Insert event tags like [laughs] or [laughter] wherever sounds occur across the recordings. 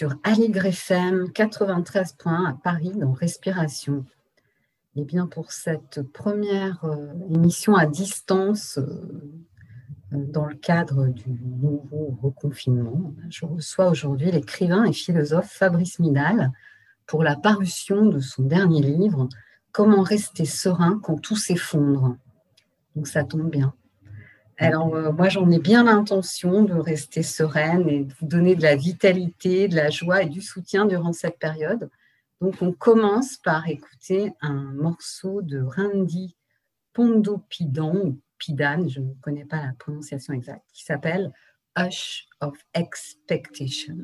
Sur Aligre FM 93.1 à Paris dans Respiration. Et bien pour cette première euh, émission à distance euh, dans le cadre du nouveau reconfinement, je reçois aujourd'hui l'écrivain et philosophe Fabrice Midal pour la parution de son dernier livre Comment rester serein quand tout s'effondre. Donc ça tombe bien. Alors, euh, moi, j'en ai bien l'intention de rester sereine et de vous donner de la vitalité, de la joie et du soutien durant cette période. Donc, on commence par écouter un morceau de Randy Pondopidan, ou Pidan, je ne connais pas la prononciation exacte, qui s'appelle Hush of Expectation.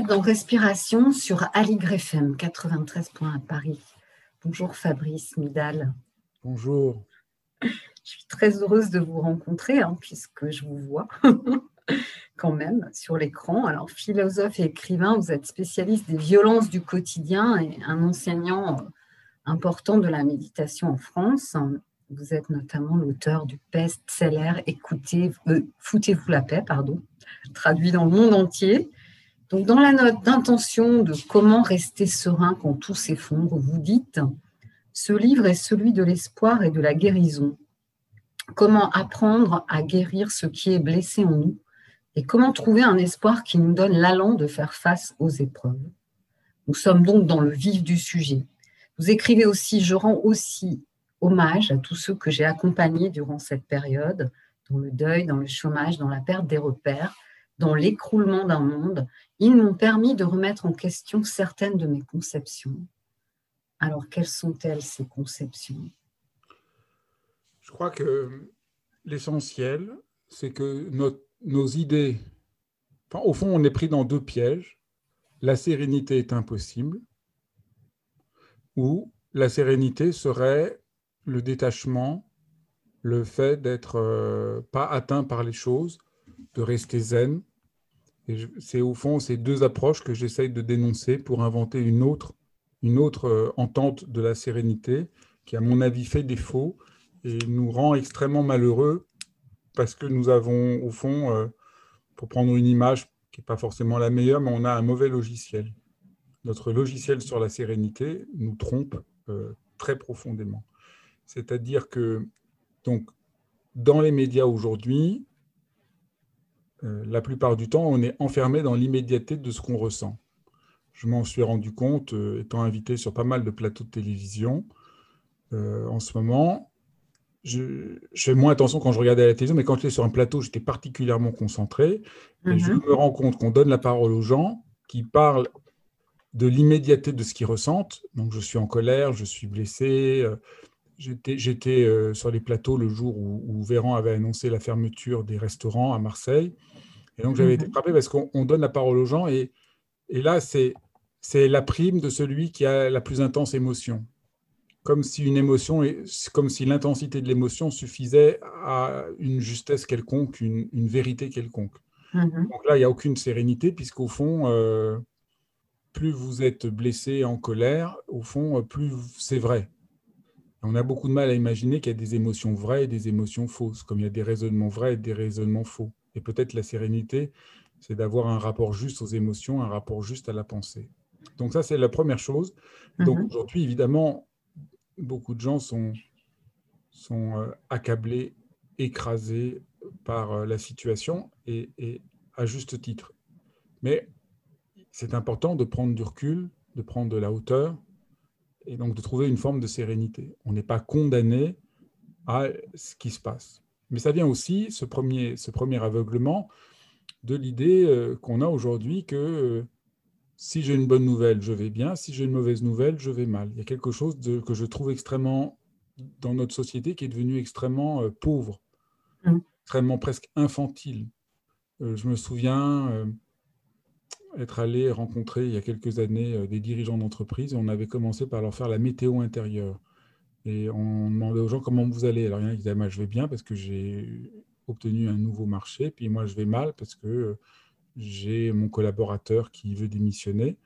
Êtes dans Respiration sur Aligre FM 93 points à Paris. Bonjour Fabrice Midal. Bonjour. Je suis très heureuse de vous rencontrer hein, puisque je vous vois [laughs] quand même sur l'écran. Alors philosophe et écrivain, vous êtes spécialiste des violences du quotidien et un enseignant euh, important de la méditation en France. Vous êtes notamment l'auteur du best-seller Écoutez, euh, Foutez-vous la paix, pardon, traduit dans le monde entier. Donc, dans la note d'intention de comment rester serein quand tout s'effondre, vous dites Ce livre est celui de l'espoir et de la guérison. Comment apprendre à guérir ce qui est blessé en nous et comment trouver un espoir qui nous donne l'allant de faire face aux épreuves. Nous sommes donc dans le vif du sujet. Vous écrivez aussi Je rends aussi hommage à tous ceux que j'ai accompagnés durant cette période, dans le deuil, dans le chômage, dans la perte des repères dans l'écroulement d'un monde, ils m'ont permis de remettre en question certaines de mes conceptions. Alors, quelles sont-elles, ces conceptions? Je crois que l'essentiel, c'est que nos idées, au fond, on est pris dans deux pièges. La sérénité est impossible, ou la sérénité serait le détachement, le fait d'être euh, pas atteint par les choses, de rester zen, c'est au fond ces deux approches que j'essaye de dénoncer pour inventer une autre, une autre euh, entente de la sérénité qui, à mon avis, fait défaut et nous rend extrêmement malheureux parce que nous avons, au fond, euh, pour prendre une image qui n'est pas forcément la meilleure, mais on a un mauvais logiciel. Notre logiciel sur la sérénité nous trompe euh, très profondément. C'est-à-dire que, donc, dans les médias aujourd'hui, euh, la plupart du temps, on est enfermé dans l'immédiateté de ce qu'on ressent. Je m'en suis rendu compte, euh, étant invité sur pas mal de plateaux de télévision euh, en ce moment. Je, fais moins attention quand je regardais la télévision, mais quand j'étais sur un plateau, j'étais particulièrement concentré. Et je mhm. me rends compte qu'on donne la parole aux gens qui parlent de l'immédiateté de ce qu'ils ressentent. Donc, je suis en colère, je suis blessé, J'étais euh, sur les plateaux le jour où, Véran avait annoncé la fermeture des restaurants à Marseille. Et donc, j'avais été mhm. frappé parce qu'on donne la parole aux gens. Et, et là, c'est la prime de celui qui a la plus intense émotion. Comme si une émotion, comme si l'intensité de l'émotion suffisait à une justesse quelconque, une, une vérité quelconque. Mhm. Donc là, il n'y a aucune sérénité, puisqu'au fond, euh, plus vous êtes blessé, en colère, au fond, plus c'est vrai. On a beaucoup de mal à imaginer qu'il y a des émotions vraies et des émotions fausses, comme il y a des raisonnements vrais et des raisonnements faux. Et peut-être la sérénité, c'est d'avoir un rapport juste aux émotions, un rapport juste à la pensée. Donc ça, c'est la première chose. Donc Mhm. aujourd'hui, évidemment, beaucoup de gens sont, sont euh, accablés, écrasés par euh, la situation et, et à juste titre. Mais c'est important de prendre du recul, de prendre de la hauteur et donc de trouver une forme de sérénité. On n'est pas condamné à ce qui se passe. Mais ça vient aussi, ce premier, ce premier aveuglement, de l'idée euh, qu'on a aujourd'hui que euh, si j'ai une bonne nouvelle, je vais bien, si j'ai une mauvaise nouvelle, je vais mal. Il y a quelque chose de, que je trouve extrêmement, dans notre société, qui est devenu extrêmement euh, pauvre, Mm. extrêmement presque infantile. Je me souviens être allé rencontrer il y a quelques années euh, des dirigeants d'entreprise et on avait commencé par leur faire la météo intérieure. Et on demandait aux gens comment vous allez. Alors il y en a qui disaient, moi je vais bien parce que j'ai obtenu un nouveau marché, puis moi je vais mal parce que euh, j'ai mon collaborateur qui veut démissionner.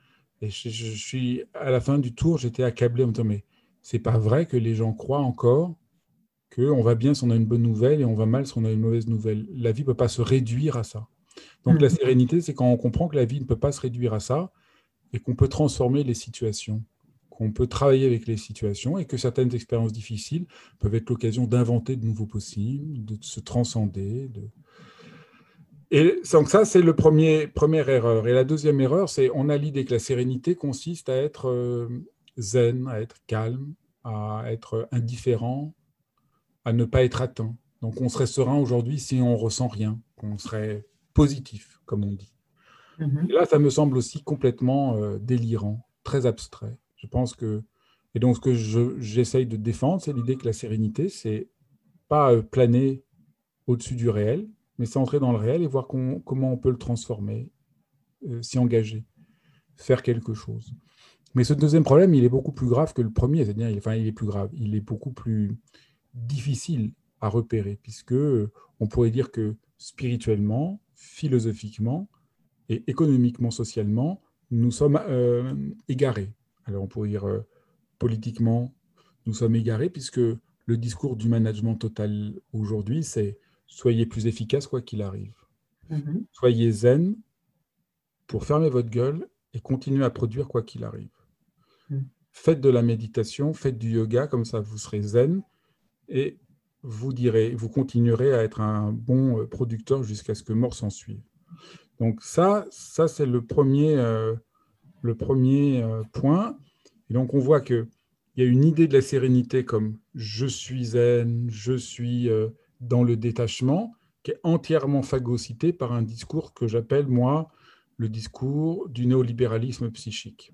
Et je, je suis à la fin du tour, j'étais accablé en me disant, mais c'est pas vrai que les gens croient encore qu'on va bien si on a une bonne nouvelle et on va mal si on a une mauvaise nouvelle. La vie ne peut pas se réduire à ça. Donc la Mhm. sérénité, c'est quand on comprend que la vie ne peut pas se réduire à ça et qu'on peut transformer les situations, qu'on peut travailler avec les situations et que certaines expériences difficiles peuvent être l'occasion d'inventer de nouveaux possibles, de se transcender. De... Et donc ça, c'est le premier première erreur. Et la deuxième erreur, c'est on a l'idée que la sérénité consiste à être euh, zen, à être calme, à être indifférent, à ne pas être atteint. Donc on serait serein aujourd'hui si on ressent rien, qu'on serait positif, comme on dit. Mhm. Et là, ça me semble aussi complètement euh, délirant, très abstrait. Je pense que. Et donc, ce que je- j'essaye de défendre, c'est l'idée que la sérénité, c'est pas euh, planer au-dessus du réel, mais c'est entrer dans le réel et voir comment on peut le transformer, euh, s'y engager, faire quelque chose. Mais ce deuxième problème, il est beaucoup plus grave que le premier, c'est-à-dire, il- enfin, il est plus grave, il est beaucoup plus difficile à repérer, puisque on pourrait dire que spirituellement, philosophiquement et économiquement, socialement, nous sommes euh, égarés. Alors on pourrait dire euh, politiquement, nous sommes égarés, puisque le discours du management total aujourd'hui, c'est soyez plus efficace quoi qu'il arrive. Mhm. Soyez zen pour fermer votre gueule et continuer à produire quoi qu'il arrive. Mm. Faites de la méditation, faites du yoga, comme ça vous serez zen et vous direz, vous continuerez à être un bon euh, producteur jusqu'à ce que mort s'en suive. Donc ça, ça c'est le premier, euh, le premier euh, point. Et donc on voit que il y a une idée de la sérénité comme je suis zen, je suis euh, dans le détachement, qui est entièrement phagocyté par un discours que j'appelle, moi, le discours du néolibéralisme psychique.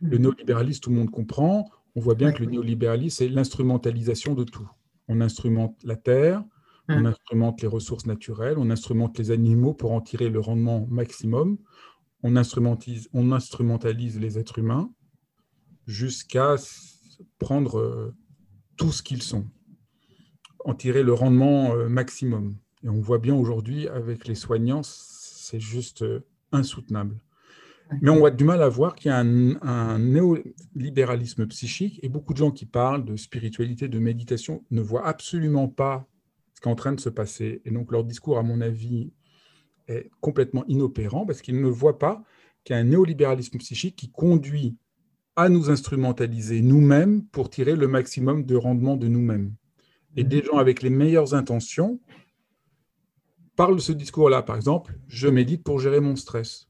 Le Mhm. néolibéralisme, tout le monde comprend. On voit bien que le néolibéralisme, c'est l'instrumentalisation de tout. On instrumente la terre, on Mhm. instrumente les ressources naturelles, on instrumente les animaux pour en tirer le rendement maximum, on instrumentalise, on instrumentalise les êtres humains jusqu'à prendre euh, tout ce qu'ils sont, en tirer le rendement euh, maximum. Et on voit bien aujourd'hui avec les soignants, c'est juste euh, insoutenable. Mais on a du mal à voir qu'il y a un, un néolibéralisme psychique et beaucoup de gens qui parlent de spiritualité, de méditation, ne voient absolument pas ce qui est en train de se passer. Et donc leur discours, à mon avis, est complètement inopérant parce qu'ils ne voient pas qu'il y a un néolibéralisme psychique qui conduit à nous instrumentaliser nous-mêmes pour tirer le maximum de rendement de nous-mêmes. Et des gens avec les meilleures intentions parlent de ce discours-là. Par exemple, je médite pour gérer mon stress.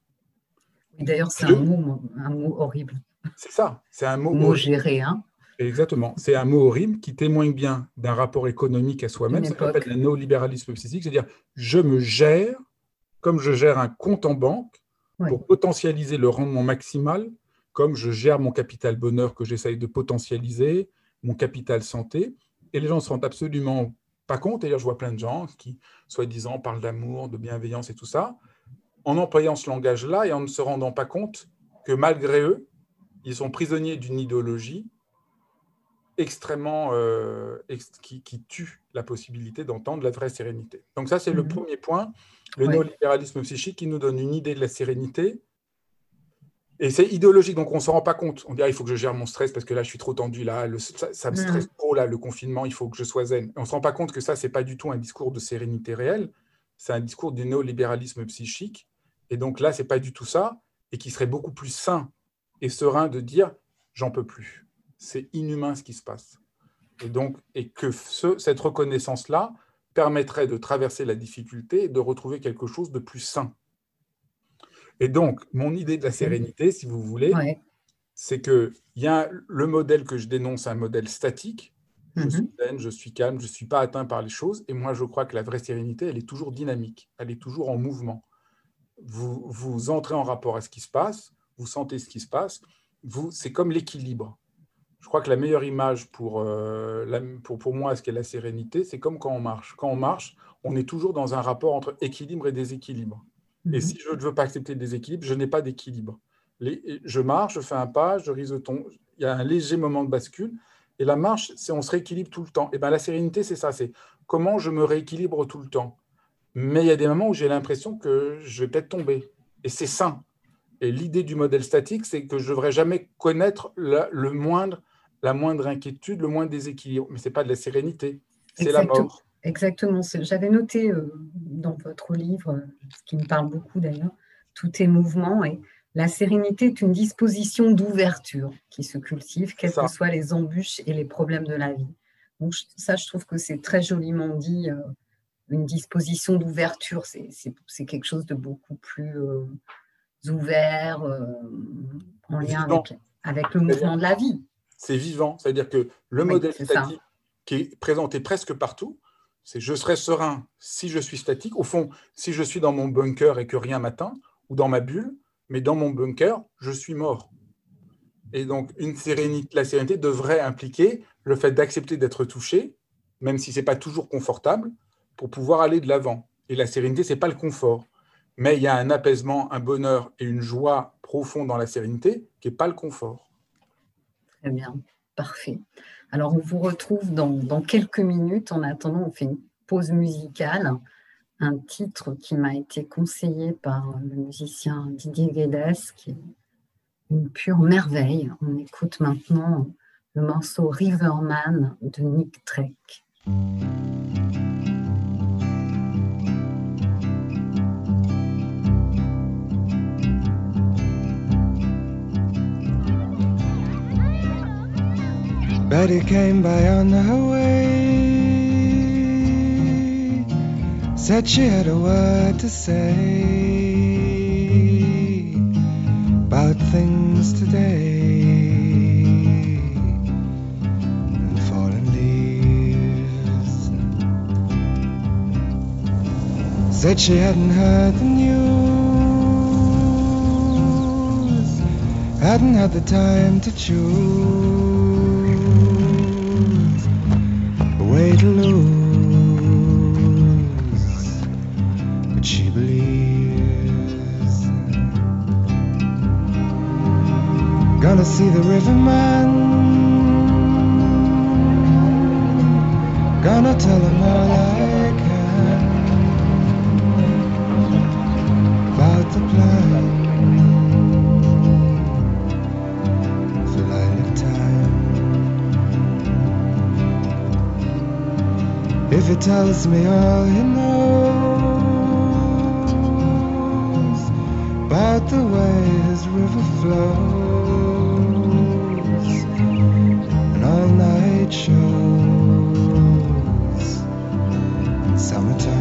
D'ailleurs, c'est un mot, un mot horrible. C'est ça, c'est un mot Mot géré, hein. Exactement. C'est un mot horrible qui témoigne bien d'un rapport économique à soi-même. Ça s'appelle le néolibéralisme psychique, c'est-à-dire je me gère comme je gère un compte en banque Ouais. pour potentialiser le rendement maximal, comme je gère mon capital bonheur que j'essaye de potentialiser, mon capital santé. Et les gens ne se rendent absolument pas compte. D'ailleurs, je vois plein de gens qui, soi-disant, parlent d'amour, de bienveillance et tout ça, en employant ce langage-là et en ne se rendant pas compte que malgré eux, ils sont prisonniers d'une idéologie extrêmement euh, ex- qui, qui tue la possibilité d'entendre la vraie sérénité. Donc ça, c'est le Mhm. premier point, le Ouais. néolibéralisme psychique qui nous donne une idée de la sérénité. Et c'est idéologique, donc on ne s'en rend pas compte. On dirait il faut que je gère mon stress parce que là, je suis trop tendu, là, le- ça, ça me Mhm. stresse trop, là, le confinement, il faut que je sois zen. Et on ne se rend pas compte que ça, ce n'est pas du tout un discours de sérénité réelle, c'est un discours du néolibéralisme psychique. Et donc là, ce n'est pas du tout ça, et qui serait beaucoup plus sain et serein de dire j'en peux plus. C'est inhumain ce qui se passe. Et donc, et que cette reconnaissance-là permettrait de traverser la difficulté et de retrouver quelque chose de plus sain. Et donc, mon idée de la sérénité, si vous voulez, c'est que y a le modèle que je dénonce, un modèle statique. Je mhm. suis zen, je suis calme, je ne suis pas atteint par les choses. Et moi, je crois que la vraie sérénité, elle est toujours dynamique, elle est toujours en mouvement. Vous, vous entrez en rapport à ce qui se passe, vous sentez ce qui se passe. Vous, c'est comme l'équilibre. Je crois que la meilleure image pour, euh, pour, pour moi, ce qu'est la sérénité, c'est comme quand on marche. Quand on marche, on est toujours dans un rapport entre équilibre et déséquilibre. Et mhm. si je ne veux pas accepter le déséquilibre, je n'ai pas d'équilibre. Je marche, je fais un pas, je riseton. Il y a un léger moment de bascule. Et la marche, c'est on se rééquilibre tout le temps. Et bien la sérénité, c'est ça. C'est comment je me rééquilibre tout le temps. Mais il y a des moments où j'ai l'impression que je vais peut-être tomber. Et c'est sain. Et l'idée du modèle statique, c'est que je ne devrais jamais connaître la, le moindre, la moindre inquiétude, le moindre déséquilibre. Mais ce n'est pas de la sérénité, c'est la mort. Exactement. J'avais noté euh, dans votre livre, qui me parle beaucoup d'ailleurs, tout est mouvement et la sérénité est une disposition d'ouverture qui se cultive, quelles que soient les embûches et les problèmes de la vie. Donc ça, je trouve que c'est très joliment dit. Euh, une disposition d'ouverture, c'est quelque chose de beaucoup plus euh, ouvert, en lien avec, le mouvement de la vie. C'est vivant, c'est-à-dire que le modèle statique qui est présenté presque partout, c'est je serai serein si je suis statique. Au fond, si je suis dans mon bunker et que rien m'atteint, ou dans ma bulle, mais dans mon bunker, je suis mort. Et donc, une sérénité, la sérénité devrait impliquer le fait d'accepter d'être touché, même si ce n'est pas toujours confortable, pour pouvoir aller de l'avant. Et la sérénité, ce n'est pas le confort. Mais il y a un apaisement, un bonheur et une joie profonde dans la sérénité qui n'est pas le confort. Très bien, parfait. Alors, on vous retrouve dans, quelques minutes. En attendant, on fait une pause musicale. Un titre qui m'a été conseillé par le musicien Didier Guedes, qui est une pure merveille. On écoute maintenant le morceau Riverman de Nick Drake. Betty came by on her way. Said she had a word to say about things today. And leaves. Said she hadn't heard the news. Hadn't had the time to choose way to lose, but she believes. Gonna see the riverman. Gonna tell him all I can about the plan. If he tells me all he knows about the way his river flows and all night shows summertime.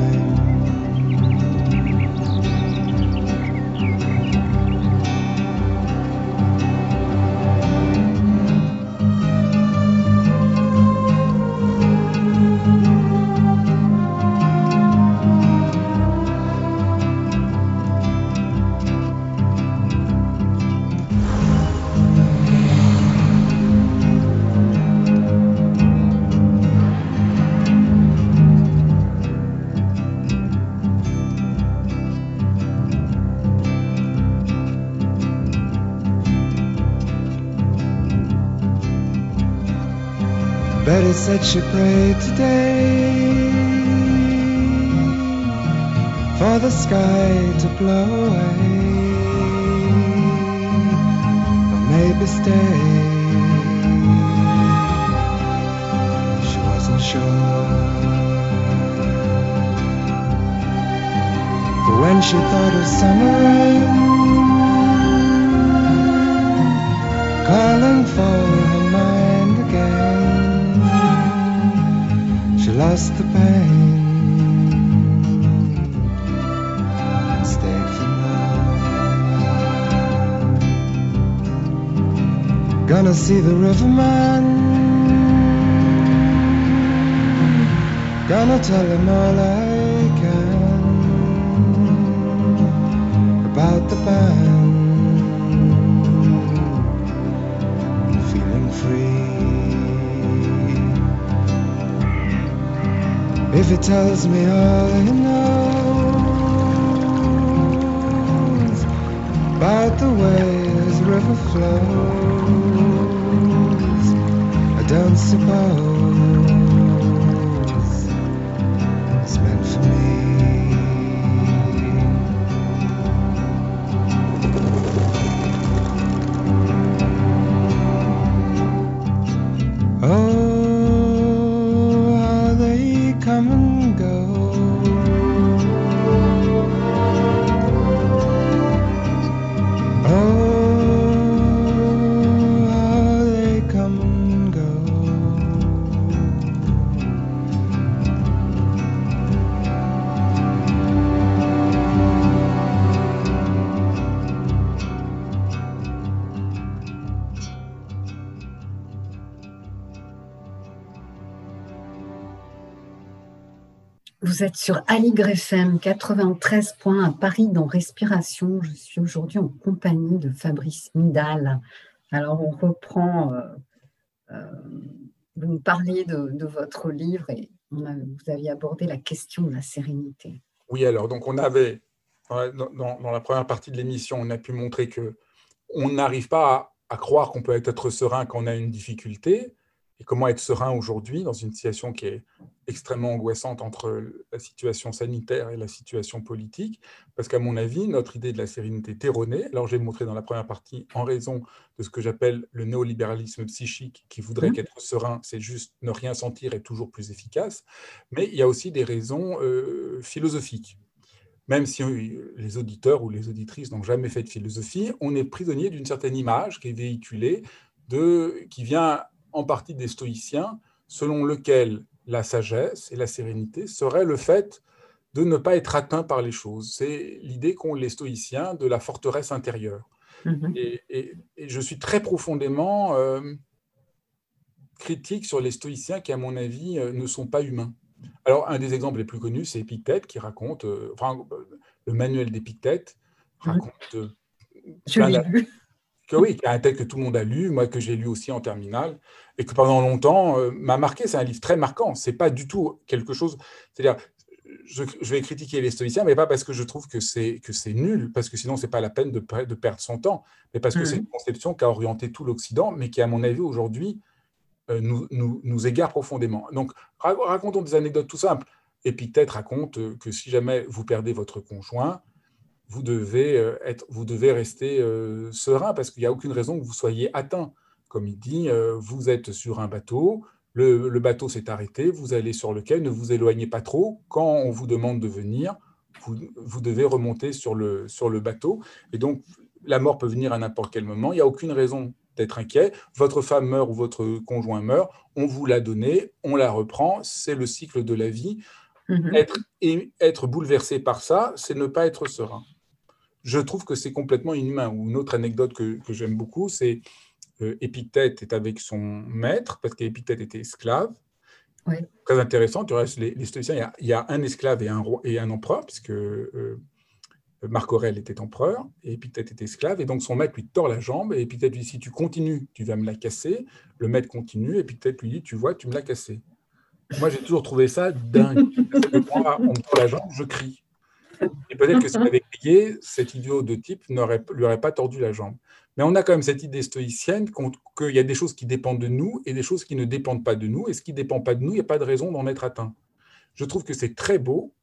Said she prayed today for the sky to blow away or maybe stay. She wasn't sure. But when she thought of summer calling for Lost the pain. Stayed for more. Gonna see the riverman. Gonna tell him all I can about the band. If he tells me all he knows about the way this river flows, I don't suppose. Vous êtes sur Aligre FM 93 points à Paris dans Respiration. Je suis aujourd'hui en compagnie de Fabrice Midal. Alors, on reprend. euh, euh, vous nous parliez de, votre livre et vous aviez abordé la question de la sérénité. Oui, alors, donc on avait, dans la première partie de l'émission, on a pu montrer que on n'arrive pas à, à croire qu'on peut être serein quand on a une difficulté. Et comment être serein aujourd'hui dans une situation qui est extrêmement angoissante entre la situation sanitaire et la situation politique? Parce qu'à mon avis, notre idée de la sérénité est erronée. Alors, j'ai montré dans la première partie, en raison de ce que j'appelle le néolibéralisme psychique, qui voudrait Mhm. qu'être serein, c'est juste ne rien sentir est toujours plus efficace. Mais il y a aussi des raisons euh, philosophiques même si les auditeurs ou les auditrices n'ont jamais fait de philosophie, on est prisonnier d'une certaine image qui est véhiculée, de, qui vient en partie des stoïciens, selon lequel la sagesse et la sérénité seraient le fait de ne pas être atteint par les choses. C'est l'idée qu'ont les stoïciens de la forteresse intérieure. Mhm. Et, et- et je suis très profondément euh, critique sur les stoïciens qui, à mon avis, euh, ne sont pas humains. Alors, un des exemples les plus connus, c'est Épictète qui raconte, euh, enfin, le manuel d'Épictète raconte Je plein que oui, un texte que tout le monde a lu, moi que j'ai lu aussi en terminale, et que pendant longtemps euh, m'a marqué. C'est un livre très marquant. C'est pas du tout quelque chose. C'est-à-dire, je, je vais critiquer les stoïciens, mais pas parce que je trouve que c'est que c'est nul, parce que sinon c'est pas la peine de, per- de perdre son temps, mais parce que c'est une conception qui a orienté tout l'Occident, mais qui, à mon avis, aujourd'hui, euh, nous, nous, nous égare profondément. Donc, ra- racontons des anecdotes tout simples. Épictète raconte euh, que si jamais vous perdez votre conjoint, vous devez, euh, être, vous devez rester euh, serein parce qu'il n'y a aucune raison que vous soyez atteint. Comme il dit, euh, vous êtes sur un bateau, le, le bateau s'est arrêté, vous allez sur le quai, ne vous éloignez pas trop. Quand on vous demande de venir, vous, vous devez remonter sur le, sur le bateau. Et donc, la mort peut venir à n'importe quel moment. Il n'y a aucune raison d'être inquiet. Votre femme meurt ou votre conjoint meurt, on vous l'a donné, on la reprend. C'est le cycle de la vie. Mhm. Être, et être bouleversé par ça, c'est ne pas être serein. Je trouve que c'est complètement inhumain. Ou une autre anecdote que, que j'aime beaucoup, c'est euh, Épictète est avec son maître, parce qu'Épictète était esclave. Oui. Très intéressant. Tu restes les, les stoïciens, il y, a, il y, a, un esclave et un, roi, et un empereur, puisque euh, Marc Aurèle était empereur, et Épictète était esclave, et donc son maître lui tord la jambe, et Épictète lui dit, si tu continues, tu vas me la casser. Le maître continue, et Épictète lui dit, tu vois, tu me l'as cassé. Moi, j'ai toujours trouvé ça dingue. On me tord la jambe, je crie. Et peut-être que s'il avait crié, cet idiot de type ne lui aurait pas tordu la jambe. Mais on a quand même cette idée stoïcienne qu'il y a des choses qui dépendent de nous et des choses qui ne dépendent pas de nous. Et ce qui ne dépend pas de nous, il n'y a pas de raison d'en être atteint. Je trouve que c'est très beau,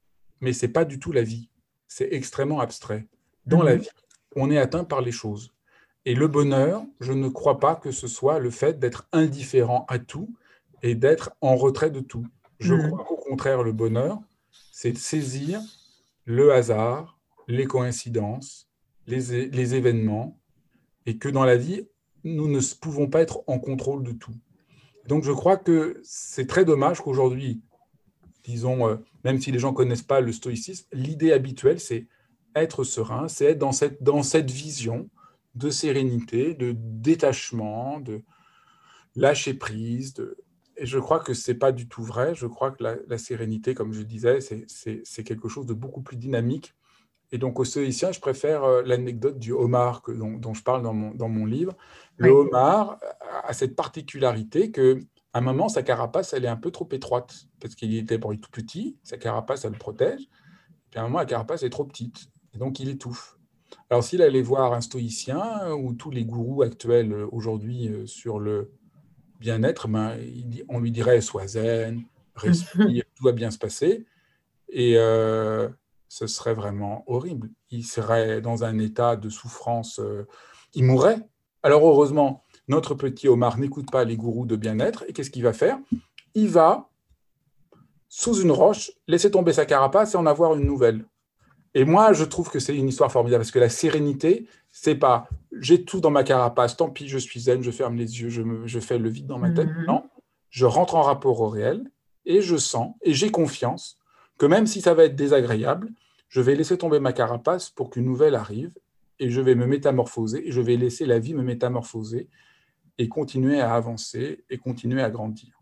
mais ce n'est pas du tout la vie. C'est extrêmement abstrait. Dans mmh. la vie, on est atteint par les choses. Et le bonheur, je ne crois pas que ce soit le fait d'être indifférent à tout et d'être en retrait de tout. Je mmh. crois qu'au contraire, le bonheur, c'est de saisir le hasard, les coïncidences, les, événements, et que dans la vie, nous ne pouvons pas être en contrôle de tout. Donc je crois que c'est très dommage qu'aujourd'hui, disons, euh, même si les gens ne connaissent pas le stoïcisme, l'idée habituelle, c'est être serein, c'est être dans cette, dans cette vision de sérénité, de détachement, de lâcher prise. De... Et je crois que ce n'est pas du tout vrai. Je crois que la, sérénité, comme je disais, c'est quelque chose de beaucoup plus dynamique. Et donc, aux stoïciens, je préfère euh, l'anecdote du homard que, dont, je parle dans mon, dans mon livre. Le homard a cette particularité que à un moment, sa carapace, elle est un peu trop étroite, parce qu'il était tout petit, sa carapace, elle le protège. Puis à un moment, la carapace est trop petite, et donc il étouffe. Alors s'il allait voir un stoïcien, ou tous les gourous actuels euh, aujourd'hui euh, sur le bien-être, ben, on lui dirait sois zen, respire, tout va bien se passer. Et euh, ce serait vraiment horrible. Il serait dans un état de souffrance, il mourrait. Alors heureusement, notre petit Omar n'écoute pas les gourous de bien-être, et qu'est-ce qu'il va faire? Il va, sous une roche, laisser tomber sa carapace et en avoir une nouvelle. Et moi, je trouve que c'est une histoire formidable, parce que la sérénité, c'est pas j'ai tout dans ma carapace, tant pis, je suis zen, je ferme les yeux, je, me, je fais le vide dans ma tête. Mhm. Non, je rentre en rapport au réel, et je sens, et j'ai confiance que même si ça va être désagréable, je vais laisser tomber ma carapace pour qu'une nouvelle arrive, et je vais me métamorphoser, et je vais laisser la vie me métamorphoser, et continuer à avancer et continuer à grandir.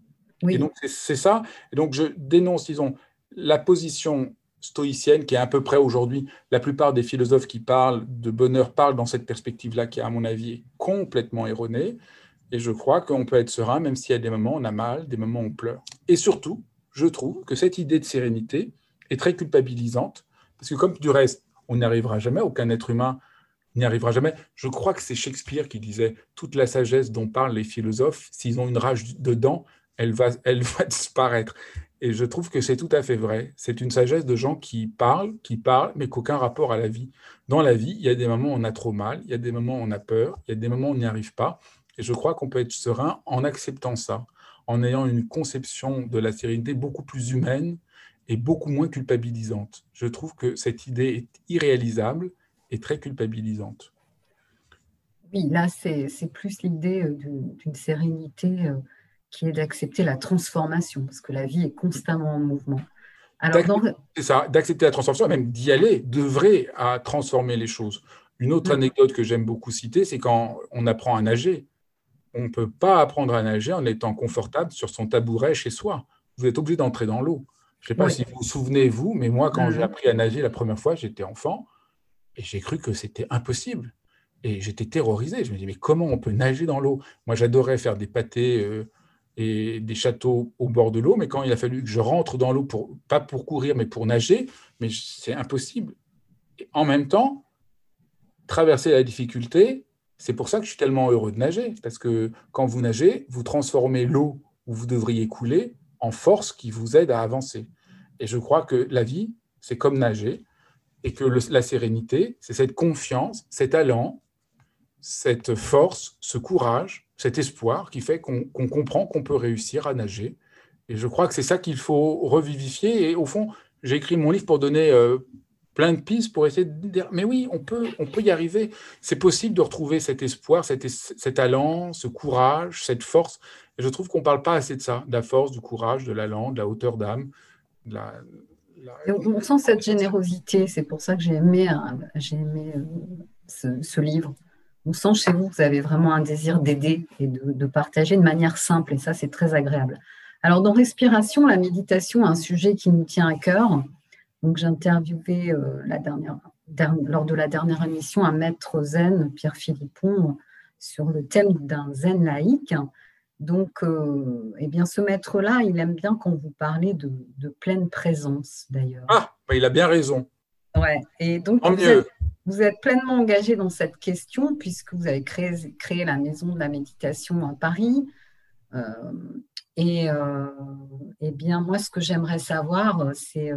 Et donc, c'est ça. Et donc, je dénonce, disons, la position stoïcienne qui est à peu près aujourd'hui, la plupart des philosophes qui parlent de bonheur parlent dans cette perspective-là qui, à mon avis, est complètement erronée. Et je crois qu'on peut être serein même s'il y a des moments où on a mal, des moments où on pleure. Et surtout, je trouve que cette idée de sérénité est très culpabilisante, parce que comme du reste, on n'y arrivera jamais, aucun être humain n'y arrivera jamais. Je crois que c'est Shakespeare qui disait toute la sagesse dont parlent les philosophes, s'ils ont une rage dedans, elle va, elle va [laughs] disparaître. Et je trouve que c'est tout à fait vrai. C'est une sagesse de gens qui parlent, qui parlent, mais qu'aucun rapport à la vie. Dans la vie, il y a des moments où on a trop mal, il y a des moments où on a peur, il y a des moments où on n'y arrive pas. Et je crois qu'on peut être serein en acceptant ça, en ayant une conception de la sérénité beaucoup plus humaine et beaucoup moins culpabilisante. Je trouve que cette idée est irréalisable est très culpabilisante. Oui, là, c'est plus l'idée euh, d'une sérénité euh, qui est d'accepter la transformation, parce que la vie est constamment en mouvement. C'est ça, d'accepter la transformation, même d'y aller, d'œuvrer à transformer les choses. Une autre mm. anecdote que j'aime beaucoup citer, c'est quand on apprend à nager. On ne peut pas apprendre à nager en étant confortable sur son tabouret chez soi. Vous êtes obligé d'entrer dans l'eau. Je ne sais pas si vous vous souvenez, vous, mais moi, quand mm. j'ai appris à nager la première fois, j'étais enfant, et j'ai cru que c'était impossible. Et j'étais terrorisé. Je me dis, mais comment on peut nager dans l'eau? Moi, j'adorais faire des pâtés euh, des châteaux au bord de l'eau, mais quand il a fallu que je rentre dans l'eau, pour, pas pour courir, mais pour nager, mais c'est impossible. En même temps, traverser la difficulté, c'est pour ça que je suis tellement heureux de nager, parce que quand vous nagez, vous transformez l'eau où vous devriez couler en force qui vous aide à avancer. Et je crois que la vie, c'est comme nager et que la sérénité, c'est cette confiance, cet allant, cette force, ce courage, cet espoir qui fait qu'on comprend qu'on peut réussir à nager. Et je crois que c'est ça qu'il faut revivifier. Et au fond, j'ai écrit mon livre pour donner euh, plein de pistes pour essayer de dire, mais oui, on peut, on peut y arriver. C'est possible de retrouver cet espoir, cet, cet allant, ce courage, cette force. Et je trouve qu'on ne parle pas assez de ça, de la force, du courage, de l'allant, de la hauteur d'âme, on sent cette générosité, c'est pour ça que j'ai aimé, j'ai aimé euh, ce, livre. On sent chez vous que vous avez vraiment un désir d'aider et de, partager de manière simple, et ça, c'est très agréable. Alors, dans Respiration, la méditation, un sujet qui nous tient à cœur. Donc, j'ai interviewé euh, la dernière, lors de la dernière émission un maître zen, Pierre Philippon, sur le thème d'un zen laïque. Donc, euh, eh bien, ce maître-là, il aime bien quand vous parlez de, pleine présence, d'ailleurs. Ah, bah, il a bien raison. Ouais. Et donc, vous êtes, pleinement engagé dans cette question puisque vous avez créé, la maison de la méditation à Paris. Euh, et euh, eh bien, moi, ce que j'aimerais savoir, c'est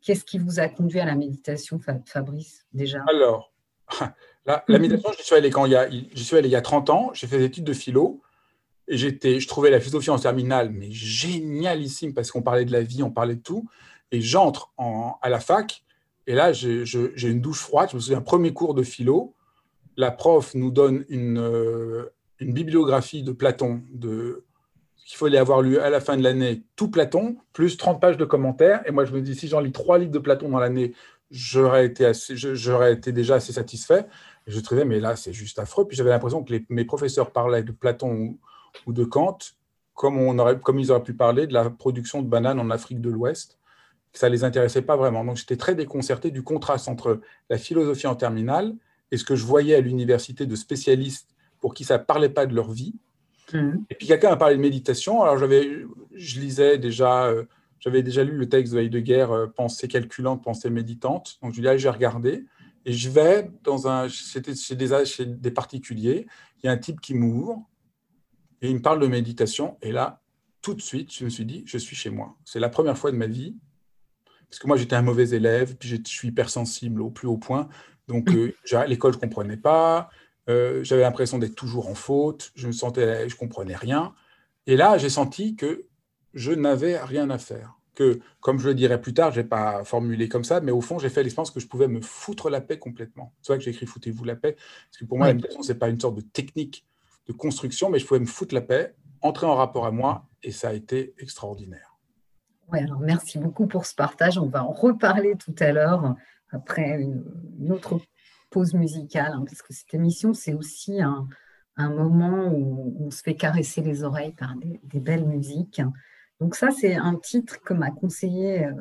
qu'est-ce qui vous a conduit à la méditation, Fabrice, déjà? Alors, [laughs] la, méditation, j'y suis allé quand il y a, il y a 30 ans. J'ai fait des études de philo j'étais, je trouvais la philosophie en terminale, mais génialissime parce qu'on parlait de la vie, on parlait de tout. Et j'entre à la fac, et là, j'ai une douche froide. Je me souviens, premier cours de philo, la prof nous donne une, euh, bibliographie de Platon, qu'il fallait avoir lu à la fin de l'année tout Platon, plus 30 pages de commentaires. Et moi, je me dis, si j'en lis trois livres de Platon dans l'année, j'aurais été, été déjà assez satisfait. Et je trouvais, mais là, c'est juste affreux. Puis j'avais l'impression que mes professeurs parlaient de Platon ou, ou, de Kant comme, on aurait, comme ils auraient pu parler de la production de bananes en Afrique de l'Ouest. Ça ne les intéressait pas vraiment. Donc j'étais très déconcerté du contraste entre la philosophie en terminale et ce que je voyais à l'université de spécialistes pour qui ça ne parlait pas de leur vie Mmh. Et puis quelqu'un a parlé de méditation. Alors je lisais déjà, euh, j'avais déjà lu le texte de Heidegger, euh, Pensée calculante, pensée méditante. Donc je dis, j'ai regardé. Et je vais dans un, chez des, chez des particuliers. Il y a un type qui m'ouvre et il me parle de méditation. Et là, tout de suite, je me suis dit, je suis chez moi. C'est la première fois de ma vie. Parce que moi, j'étais un mauvais élève, puis je suis hypersensible au plus haut point. Donc, euh, l'école, je ne comprenais pas. Euh, j'avais l'impression d'être toujours en faute, je me sentais, je comprenais rien. Et là, j'ai senti que je n'avais rien à faire. Que, comme je le dirai plus tard, je n'ai pas formulé comme ça, mais au fond, j'ai fait l'expérience que je pouvais me foutre la paix complètement. C'est vrai que j'ai écrit Foutez-vous la paix, parce que pour moi, la méditation, ce n'est pas une sorte de technique de construction, mais je pouvais me foutre la paix, entrer en rapport à moi, et ça a été extraordinaire. Alors merci beaucoup pour ce partage. On va en reparler tout à l'heure, après une, autre pause musicale, hein, parce que cette émission, c'est aussi un, moment où on se fait caresser les oreilles par des, belles musiques. Donc ça, c'est un titre que m'a conseillé euh,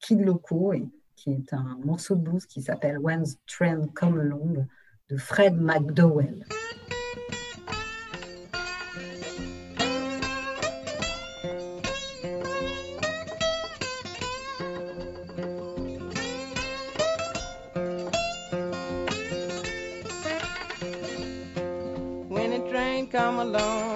Kid Loco, et qui est un morceau de blues qui s'appelle When the Train Come Along de Fred McDowell. Come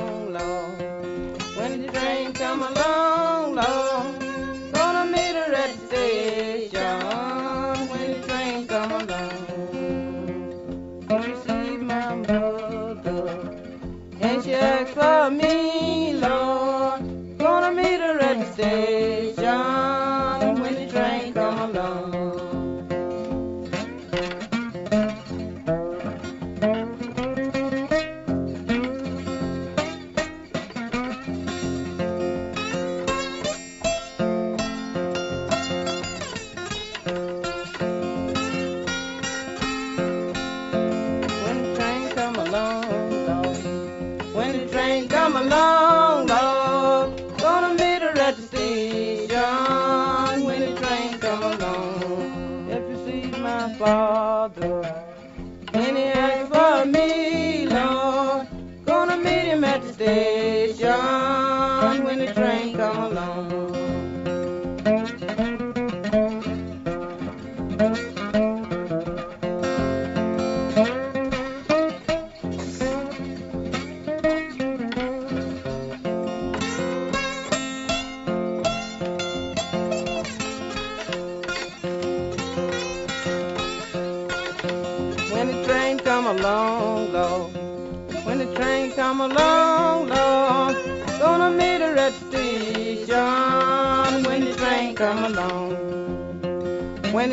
te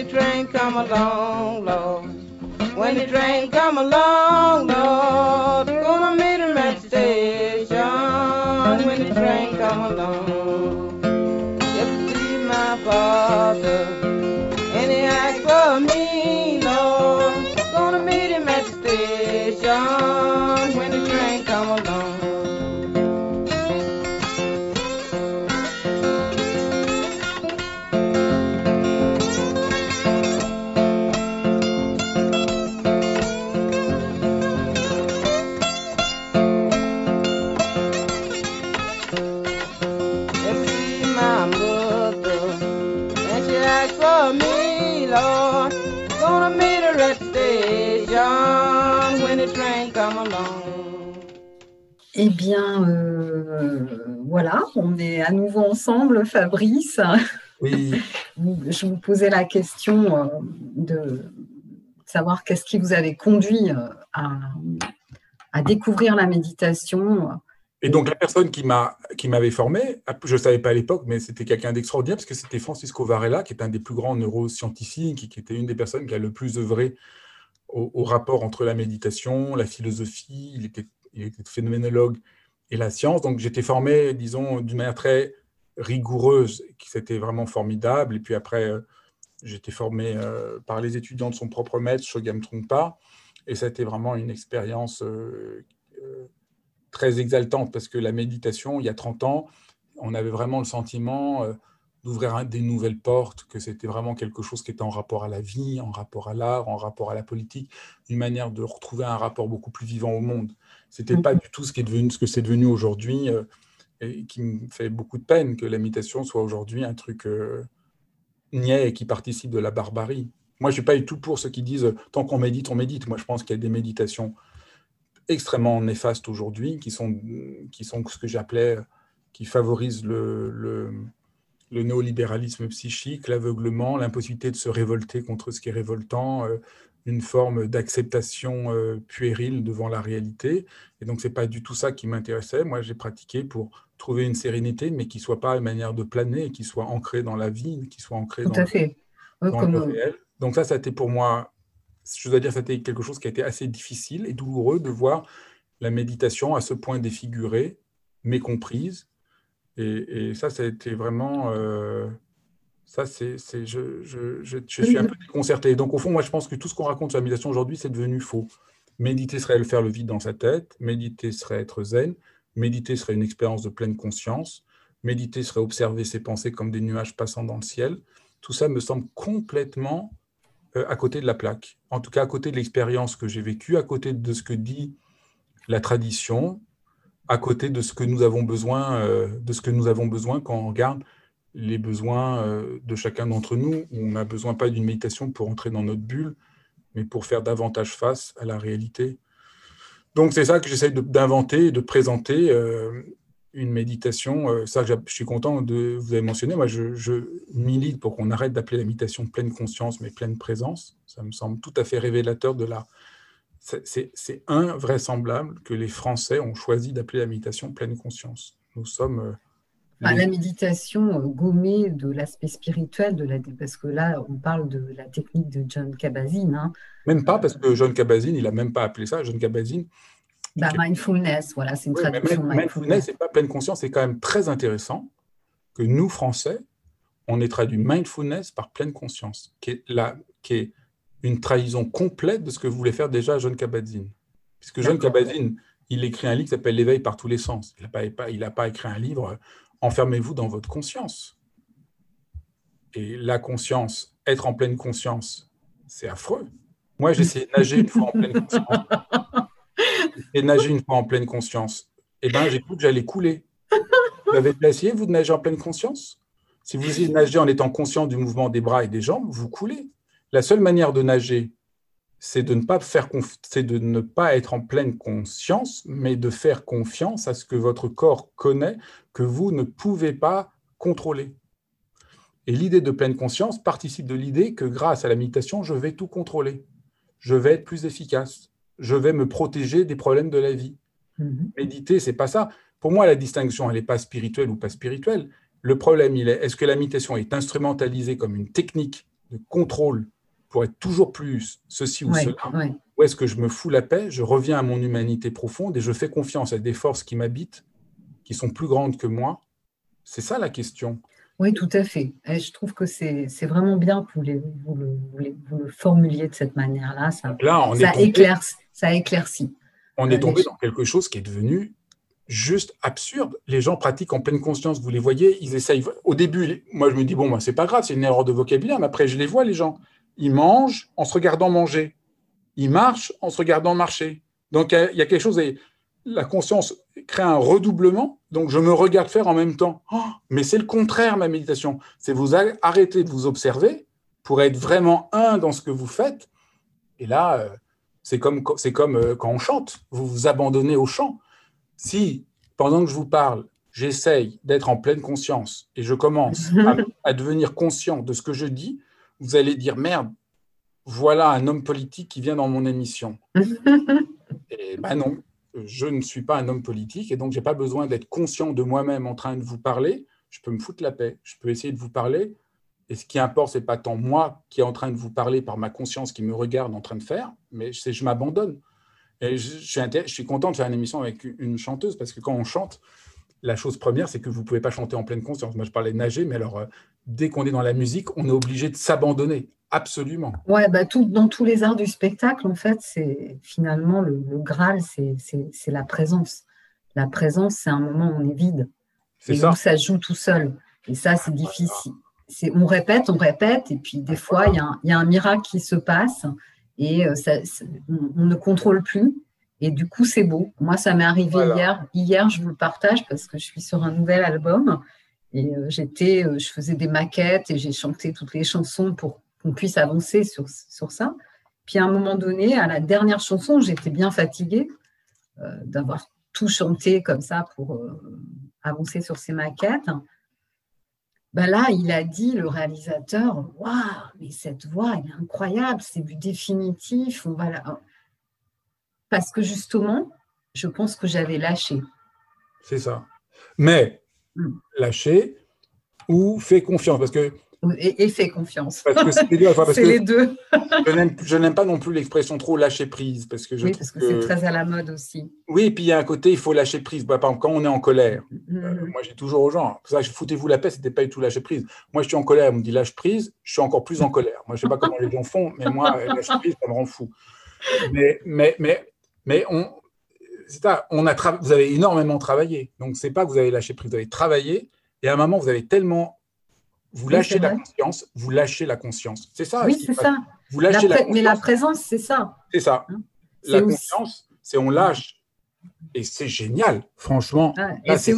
train come along, Lord. When the train come along, Lord. À nouveau ensemble, Fabrice. Oui. Je vous posais la question euh, de savoir qu'est-ce qui vous avait conduit euh, à, découvrir la méditation. Et donc, la personne qui m'avait formé, je ne savais pas à l'époque, mais c'était quelqu'un d'extraordinaire, parce que c'était Francisco Varela, qui est un des plus grands neuroscientifiques, qui était une des personnes qui a le plus œuvré au, rapport entre la méditation, la philosophie. Il était il était phénoménologue et la science. Donc j'étais formé, disons, d'une manière très rigoureuse, qui c'était vraiment formidable. Et puis après, euh, j'étais formé euh, par les étudiants de son propre maître, Shogam Trungpa, et ça a été vraiment une expérience euh, très exaltante parce que la méditation, il y a 30 ans, on avait vraiment le sentiment d'ouvrir des nouvelles portes, que c'était vraiment quelque chose qui était en rapport à la vie, en rapport à l'art, en rapport à la politique, une manière de retrouver un rapport beaucoup plus vivant au monde. C'était pas du tout ce qui est devenu, ce que c'est devenu aujourd'hui, euh, et qui me fait beaucoup de peine que la méditation soit aujourd'hui un truc euh, niais et qui participe de la barbarie. Moi, je suis pas du tout pour ceux qui disent tant qu'on médite, on médite. Moi, je pense qu'il y a des méditations extrêmement néfastes aujourd'hui, qui sont, qui sont ce que j'appelais, qui favorisent le, le le néolibéralisme psychique, l'aveuglement, l'impossibilité de se révolter contre ce qui est révoltant, euh, une forme d'acceptation euh, puérile devant la réalité. Et donc, ce n'est pas du tout ça qui m'intéressait. Moi, j'ai pratiqué pour trouver une sérénité, mais qui ne soit pas une manière de planer, qui soit ancrée dans la vie, qui soit ancrée dans, Le, réel. Donc ça, ça a été pour moi, je dois dire, c'était quelque chose qui a été assez difficile et douloureux de voir la méditation à ce point défigurée, mécomprise, et, ça, ça a été vraiment. Euh, ça, c'est, je, je, je, suis un peu déconcerté. Donc, au fond, moi, je pense que tout ce qu'on raconte sur la méditation aujourd'hui, c'est devenu faux. Méditer serait le faire le vide dans sa tête. Méditer serait être zen. Méditer serait une expérience de pleine conscience. Méditer serait observer ses pensées comme des nuages passant dans le ciel. Tout ça me semble complètement euh, à côté de la plaque. En tout cas, à côté de l'expérience que j'ai vécue, à côté de ce que dit la tradition, à côté de ce que nous avons besoin, euh, de ce que nous avons besoin quand on regarde les besoins euh, de chacun d'entre nous. On n'a besoin pas d'une méditation pour entrer dans notre bulle, mais pour faire davantage face à la réalité. Donc c'est ça que j'essaie d'inventer et de présenter euh, une méditation. ça, je suis content de vous avez mentionné. Moi, je, je milite pour qu'on arrête d'appeler la méditation pleine conscience, mais pleine présence. Ça me semble tout à fait révélateur de la c'est invraisemblable que les Français ont choisi d'appeler la méditation pleine conscience. Nous sommes. Euh, la méditation euh, gommée de l'aspect spirituel, de la, parce que là, on parle de la technique de John Kabat-Zinn. Hein. Même pas, parce que John Kabat-Zinn, il n'a même pas appelé ça. John Kabat-Zinn. Bah, mindfulness, voilà, c'est une traduction. Même, mindfulness, c'est pas pleine conscience, c'est quand même très intéressant que nous, Français, on ait traduit mindfulness par pleine conscience, qui est, la, qui est une trahison complète de ce que voulait faire déjà John Kabat-Zinn. Puisque John Kabat-Zinn, il écrit un livre qui s'appelle L'éveil par tous les sens. Il n'a pas, il pas écrit un livre Enfermez-vous dans votre conscience. Et la conscience, être en pleine conscience, c'est affreux. Moi, j'ai essayé de nager une fois en pleine conscience. Et nager une fois en pleine conscience. Eh bien, j'ai cru que j'allais couler. Vous avez essayé, vous, de nager en pleine conscience? Si vous de nager en étant conscient du mouvement des bras et des jambes, vous coulez. La seule manière de nager, c'est de ne pas faire c'est de ne pas être en pleine conscience, mais de faire confiance à ce que votre corps connaît, que vous ne pouvez pas contrôler. Et l'idée de pleine conscience participe de l'idée que grâce à la méditation, je vais tout contrôler. Je vais être plus efficace. Je vais me protéger des problèmes de la vie. Mm-hmm. Méditer, c'est pas ça. Pour moi, la distinction, elle n'est pas spirituelle ou pas spirituelle. Le problème, il est est-ce que la méditation est instrumentalisée comme une technique de contrôle pour être toujours plus ceci ou cela Ou est-ce que je me fous la paix, je reviens à mon humanité profonde et je fais confiance à des forces qui m'habitent, qui sont plus grandes que moi C'est ça la question. Oui, tout à fait. Et je trouve que c'est vraiment bien que vous, vous, le, vous, le, formuliez de cette manière-là. Ça, Là, on ça, éclaircit, ça éclaircit. On est tombé dans quelque chose qui est devenu juste absurde. Les gens pratiquent en pleine conscience, vous les voyez, ils essayent. Au début, moi je me dis, bon, ben, c'est pas grave, c'est une erreur de vocabulaire, mais après je les vois, les gens il mange en se regardant manger. Il marche en se regardant marcher. Donc il y a quelque chose, et la conscience crée un redoublement, donc je me regarde faire en même temps. Oh, mais c'est le contraire, ma méditation. C'est vous arrêter de vous observer pour être vraiment un dans ce que vous faites. Et là, euh, c'est comme, c'est comme euh, quand on chante, vous vous abandonnez au chant. Si, pendant que je vous parle, j'essaye d'être en pleine conscience et je commence à [laughs] devenir conscient de ce que je dis, vous allez dire merde, voilà un homme politique qui vient dans mon émission. [laughs] et ben non, je ne suis pas un homme politique et donc j'ai pas besoin d'être conscient de moi-même en train de vous parler. Je peux me foutre la paix, je peux essayer de vous parler. Et ce qui importe, c'est pas tant moi qui est en train de vous parler par ma conscience qui me regarde en train de faire, mais c'est je m'abandonne. Et je, je suis, je suis content de faire une émission avec une chanteuse parce que quand on chante, la chose première, c'est que vous ne pouvez pas chanter en pleine conscience. Moi, je parlais de nager, mais alors, euh, dès qu'on est dans la musique, on est obligé de s'abandonner. Absolument. Ouais, bah tout, dans tous les arts du spectacle, en fait, c'est finalement le, le Graal, c'est la présence. La présence, c'est un moment où on est vide C'est ça. où ça joue tout seul. Et ça, c'est difficile. On répète, on répète, et puis des fois, il y, a un- il y a un miracle qui se passe et euh, ça, c'est- on, on ne contrôle plus. Et du coup, c'est beau. Moi, ça m'est arrivé Voilà. hier. Hier, je vous le partage parce que je suis sur un nouvel album. Et euh, j'étais, euh, je faisais des maquettes et j'ai chanté toutes les chansons pour qu'on puisse avancer sur, sur ça. Puis à un moment donné, à la dernière chanson, j'étais bien fatiguée euh, d'avoir tout chanté comme ça pour euh, avancer sur ces maquettes. Ben là, il a dit, le réalisateur, Waouh, mais cette voix, elle est incroyable, c'est du définitif. On va la... Parce que justement, je pense que j'avais lâché. C'est ça. Mais Mm. lâcher ou fais confiance. Parce que Et, et fais confiance. parce que [laughs] c'est les deux. parce que les deux. [laughs] je n'aime- pas non plus l'expression trop lâcher prise. Parce que je Oui, parce que, que- c'est très à la mode aussi. Oui, et puis il y a un côté, il faut lâcher prise. Bah, par exemple, quand on est en colère, euh, Mhm. moi j'ai toujours aux gens, ça, je- foutez-vous la paix, c'était pas du tout lâcher prise. Moi je suis en colère, on me dit lâche prise, je suis encore plus en colère. Moi je sais pas comment les gens font, mais moi, euh, [laughs] lâcher prise, ça me rend fou. Mais, mais, mais, mais on, c'est ça, on a tra- vous avez énormément travaillé. Donc c'est pas que vous avez lâché prise, vous avez travaillé, et à un moment, vous avez tellement. Vous Oui, lâchez c'est la conscience, vous lâchez la conscience. C'est ça. oui, c'est ça. Vous La lâchez la, pré- mais la conscience. présence, c'est ça. C'est ça. Hein, La aussi- conscience, c'est on lâche. Et c'est génial, franchement. Ah, Là, aussi-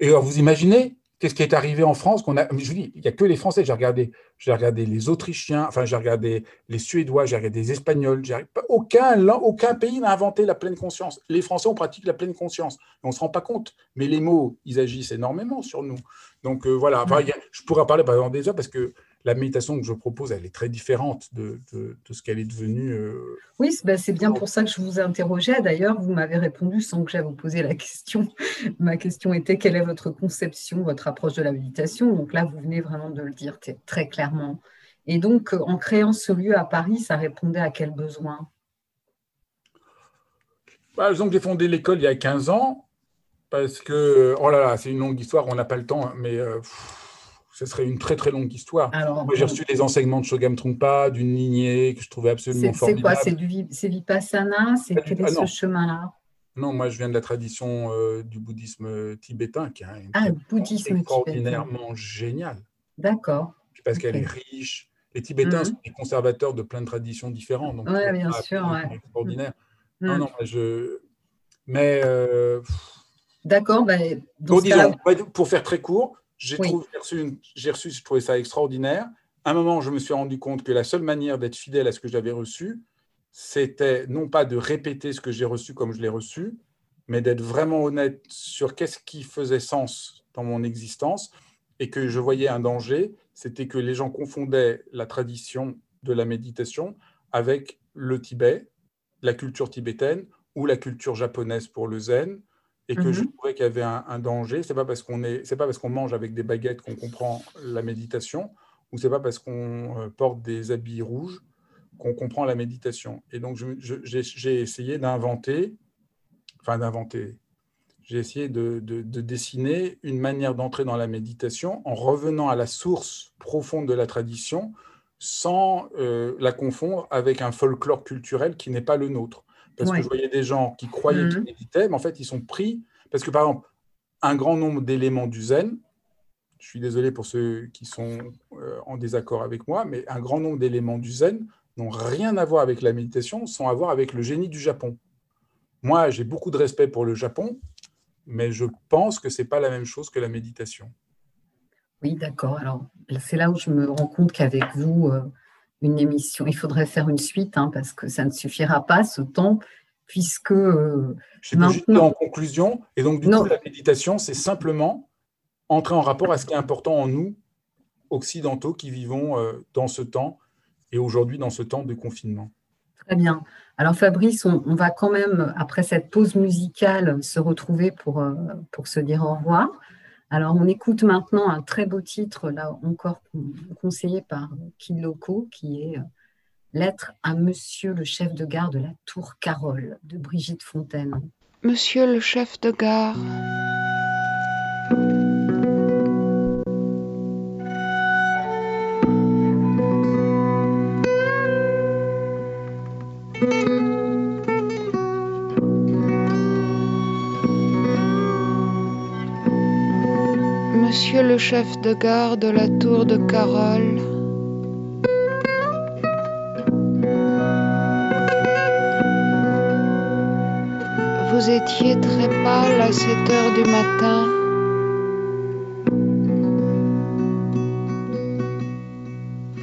Et alors, vous imaginez qu'est-ce qui est arrivé en France qu'on a. Je vous dis, il n'y a que les Français. J'ai regardé, j'ai regardé les Autrichiens, enfin, j'ai regardé les Suédois, j'ai regardé les Espagnols. Aucun, aucun pays n'a inventé la pleine conscience. Les Français, on pratique la pleine conscience. On ne se rend pas compte. Mais les mots, ils agissent énormément sur nous. Donc, euh, voilà. Enfin, a- je pourrais en parler pendant des heures parce que la méditation que je propose, elle est très différente de, de- de ce qu'elle est devenue. euh, Oui, c'est ben, c'est bien pour ça que je vous interrogeais. D'ailleurs, vous m'avez répondu sans que j'aie vous posé la question. [laughs] Ma question était quelle est votre conception, votre approche de la méditation? Donc là, vous venez vraiment de le dire très clairement. Et donc, euh, en créant ce lieu à Paris, ça répondait à quel besoin? Par exemple, j'ai fondé l'école il y a 15 ans parce que, oh là là, c'est une longue histoire, on n'a pas le temps, hein, mais euh, pff, ce serait une très très longue histoire. Alors, Moi, j'ai reçu des enseignements de Shogam Trungpa, d'une lignée que je trouvais absolument c'est c'est quoi? formidable. C'est Vipassana? C'est quel est ah, ce non. chemin-là? Non, moi, je viens de la tradition euh, du bouddhisme euh, tibétain, qui est un- Ah, bouddhisme extraordinairement génial, D'accord. parce qu'elle est riche. Les Tibétains Mhm. sont des conservateurs de plein de traditions différentes. C'est bien sûr, ouais. extraordinaire. Non, Hmm. non, moi, je. Mais euh, D'accord. ben, Bon, disons, pour faire très court, j'ai Oui. reçu, reçu, je trouvais ça extraordinaire. À un moment, je me suis rendu compte que la seule manière d'être fidèle à ce que j'avais reçu, c'était non pas de répéter ce que j'ai reçu comme je l'ai reçu, mais d'être vraiment honnête sur qu'est-ce qui faisait sens dans mon existence et que je voyais un danger, c'était que les gens confondaient la tradition de la méditation avec le Tibet, la culture tibétaine ou la culture japonaise pour le zen, et que je Mhm. trouvais qu'il y avait un, un danger. C'est pas parce qu'on est, c'est pas parce qu'on mange avec des baguettes qu'on comprend la méditation, ou c'est pas parce qu'on euh, porte des habits rouges qu'on comprend la méditation. Et donc j'ai j'ai essayé d'inventer, enfin d'inventer, j'ai essayé de, de- de dessiner une manière d'entrer dans la méditation en revenant à la source profonde de la tradition sans euh, la confondre avec un folklore culturel qui n'est pas le nôtre. Parce Ouais. que je voyais des gens qui croyaient qu'ils Mhm. méditaient, mais en fait, ils sont pris. Parce que, par exemple, un grand nombre d'éléments du zen, je suis désolé pour ceux qui sont euh, en désaccord avec moi, mais un grand nombre d'éléments du zen n'ont rien à voir avec la méditation, sans à voir avec le génie du Japon. Moi, j'ai beaucoup de respect pour le Japon, mais je pense que ce n'est pas la même chose que la méditation. Oui, d'accord. Alors, c'est là où je me rends compte qu'avec vous, euh, une émission, il faudrait faire une suite, hein, parce que ça ne suffira pas, ce temps, puisque euh, Je Maintenant- en conclusion. Et donc, du Non. coup, la méditation, c'est simplement entrer en rapport à ce qui est important en nous, occidentaux, qui vivons euh, dans ce temps et aujourd'hui dans ce temps de confinement. Très bien. Alors Fabrice, on, on va quand même, après cette pause musicale, se retrouver pour, euh, pour se dire au revoir. Alors on écoute maintenant un très beau titre, là encore con- conseillé par Kiloko, qui est euh, Lettre à Monsieur le chef de gare de la Tour Carole de Brigitte Fontaine. Monsieur le chef de gare, le chef de gare de la Tour de Carole, vous étiez très pâle à 7 heures du matin.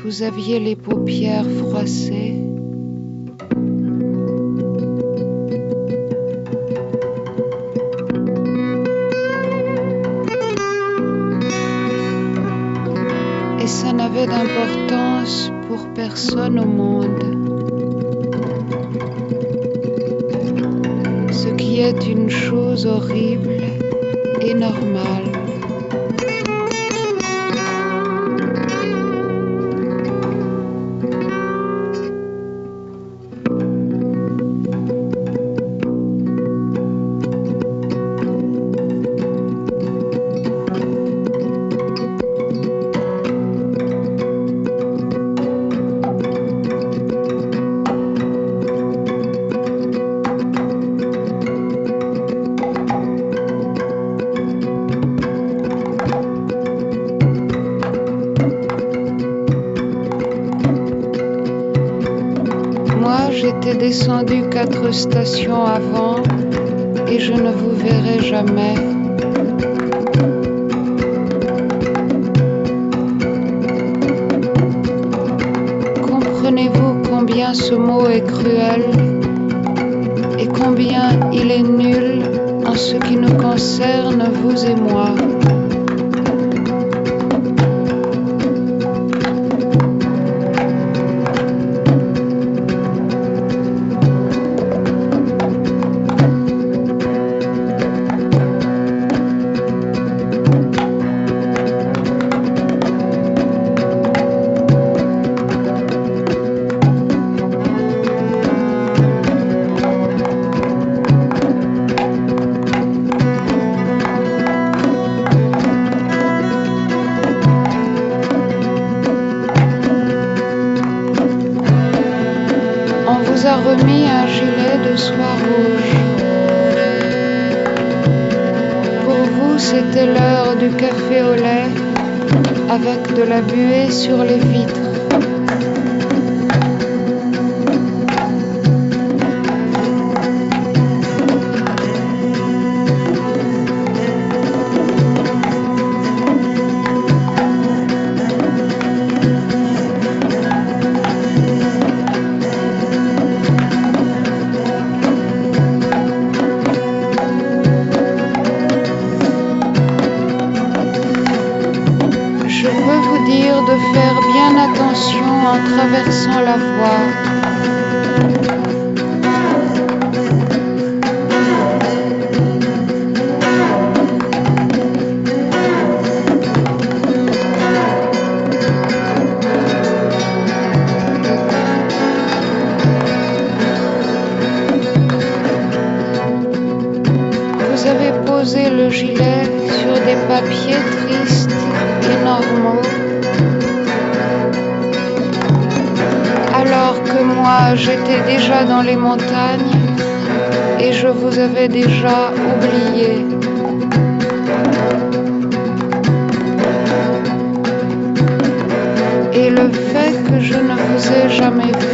Vous aviez les paupières froissées. Ça n'avait d'importance pour personne au monde. Ce qui est une chose horrible et normale. Descendu gilet de soie rouge. Pour vous, c'était l'heure du café au lait avec de la buée sur les vitres. Les montagnes et je vous avais déjà oublié. Et le fait que je ne vous ai jamais vu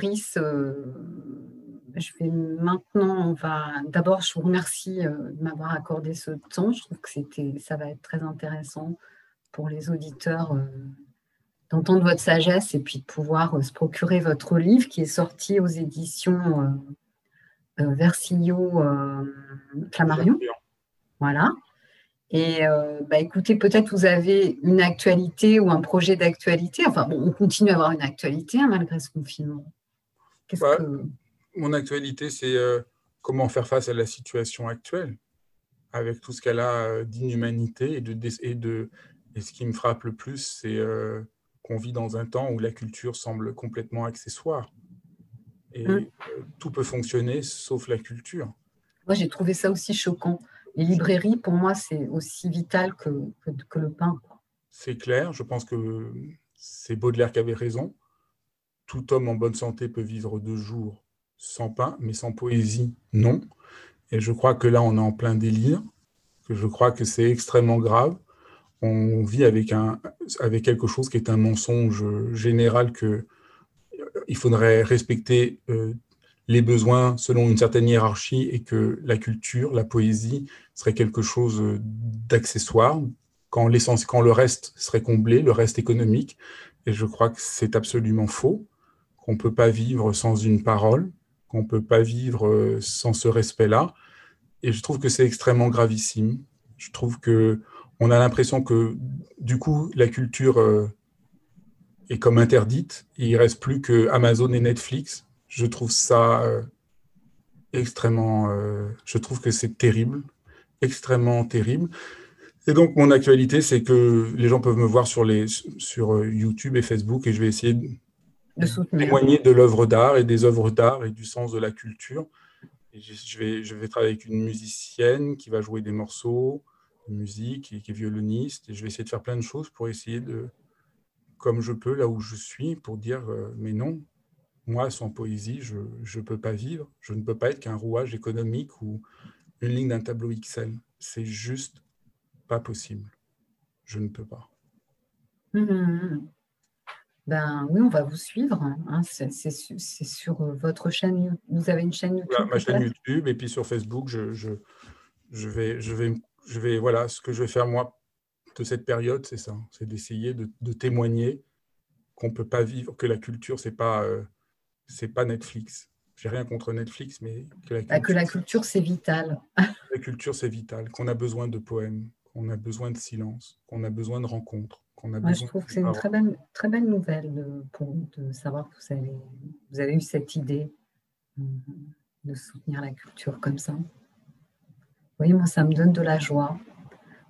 Fabrice, euh, je vais maintenant, on va d'abord, je vous remercie euh, de m'avoir accordé ce temps. Je trouve que c'était, ça va être très intéressant pour les auditeurs euh, d'entendre votre sagesse et puis de pouvoir se procurer votre livre qui est sorti aux éditions Versilio Flammarion. Voilà. Et euh, bah, écoutez, peut-être vous avez une actualité ou un projet d'actualité. Enfin, bon, on continue à avoir une actualité hein, malgré ce confinement. Qu'est-ce que... Mon actualité, c'est euh, comment faire face à la situation actuelle, avec tout ce qu'elle a euh, d'inhumanité et de, et de et ce qui me frappe le plus, c'est euh, qu'on vit dans un temps où la culture semble complètement accessoire. Et euh, tout peut fonctionner sauf la culture. Moi, j'ai trouvé ça aussi choquant. Les librairies, pour moi, c'est aussi vital que, que, que le pain. C'est clair, je pense que c'est Baudelaire qui avait raison. Tout homme en bonne santé peut vivre deux jours sans pain, mais sans poésie, non. Et je crois que là, on est en plein délire, que je crois que c'est extrêmement grave. On vit avec, un, avec quelque chose qui est un mensonge général que il faudrait respecter euh, les besoins selon une certaine hiérarchie et que la culture, la poésie serait quelque chose euh, d'accessoire, quand, quand le reste serait comblé, le reste économique. Et je crois que c'est absolument faux, qu'on ne peut pas vivre sans une parole, qu'on ne peut pas vivre euh, sans ce respect-là. Et je trouve que c'est extrêmement gravissime. Je trouve que on a l'impression que du coup, la culture euh, est comme interdite. Et il reste plus que Amazon et Netflix. Je trouve ça euh, extrêmement. je trouve que c'est terrible, extrêmement terrible. Et donc, mon actualité, c'est que les gens peuvent me voir sur, les, sur YouTube et Facebook et je vais essayer de soutenir. témoigner de l'œuvre d'art et des œuvres d'art et du sens de la culture. Et je vais, je vais travailler avec une musicienne qui va jouer des morceaux de musique et qui est violoniste. Et je vais essayer de faire plein de choses pour essayer de, comme je peux, là où je suis, pour dire euh, mais non, moi, sans poésie, je ne peux pas vivre. Je ne peux pas être qu'un rouage économique ou une ligne d'un tableau XL. C'est juste pas possible. Je ne peux pas. Mhm. Ben oui, on va vous suivre. hein. C'est c'est su- c'est sur euh, votre chaîne. Vous avez une chaîne YouTube Voilà, ma chaîne YouTube et puis sur Facebook, je, je, je vais, je vais, je vais, voilà, ce que je vais faire moi de cette période, c'est ça, c'est d'essayer de, de témoigner qu'on peut pas vivre, que la culture, c'est pas, euh, c'est pas Netflix. J'ai rien contre Netflix, mais que la Bah, culture, Que la culture, c'est vital. [laughs] la culture, c'est vital, qu'on a besoin de poèmes, qu'on a besoin de silence, qu'on a besoin de rencontres, qu'on a Moi, je besoin trouve de que c'est une très belle, très belle nouvelle de, pour, de savoir que vous avez, vous avez eu cette idée euh, de soutenir la culture comme ça. Oui, moi, ça me donne de la joie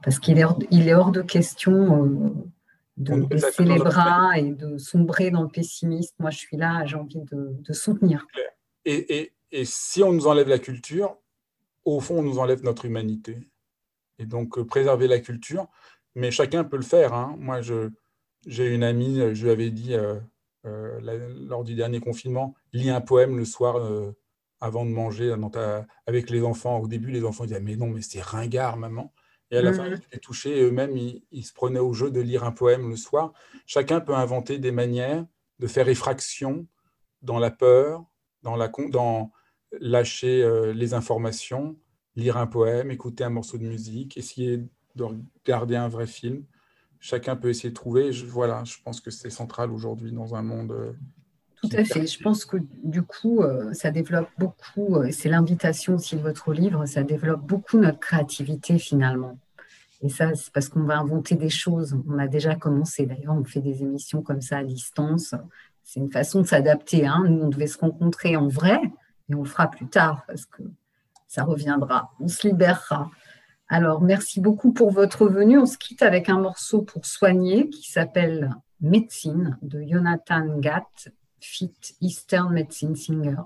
parce qu'il est, hors- il est hors de question euh, de On baisser les bras et de sombrer dans le pessimisme. Moi, je suis là, j'ai envie de, de soutenir. Et, et, et si on nous enlève la culture, au fond, on nous enlève notre humanité. Et donc, euh, préserver la culture, mais chacun peut le faire. hein. Moi, j'ai une amie, euh, je lui avais dit euh, euh, la- lors du dernier confinement, lis un poème le soir euh, avant de manger ta- avec les enfants. Au début, les enfants disaient, mais non, mais c'est ringard, maman. Et à la fin, ils étaient touchés, eux-mêmes, ils, ils se prenaient au jeu de lire un poème le soir. Chacun peut inventer des manières de faire effraction dans la peur, dans, la, dans lâcher les informations, lire un poème, écouter un morceau de musique, essayer de regarder un vrai film. Chacun peut essayer de trouver. Je, voilà, je pense que c'est central aujourd'hui dans un monde. euh, Tout à fait. Je pense que du coup, euh, ça développe beaucoup, euh, c'est l'invitation aussi de votre livre, ça développe beaucoup notre créativité finalement. Et ça, c'est parce qu'on va inventer des choses. On a déjà commencé. D'ailleurs, on fait des émissions comme ça à distance. C'est une façon de s'adapter. Hein. Nous, on devait se rencontrer en vrai, et on le fera plus tard parce que ça reviendra. On se libérera. Alors, merci beaucoup pour votre venue. On se quitte avec un morceau pour soigner qui s'appelle Médecine de Jonathan Gatt, fit Eastern Medicine Singer.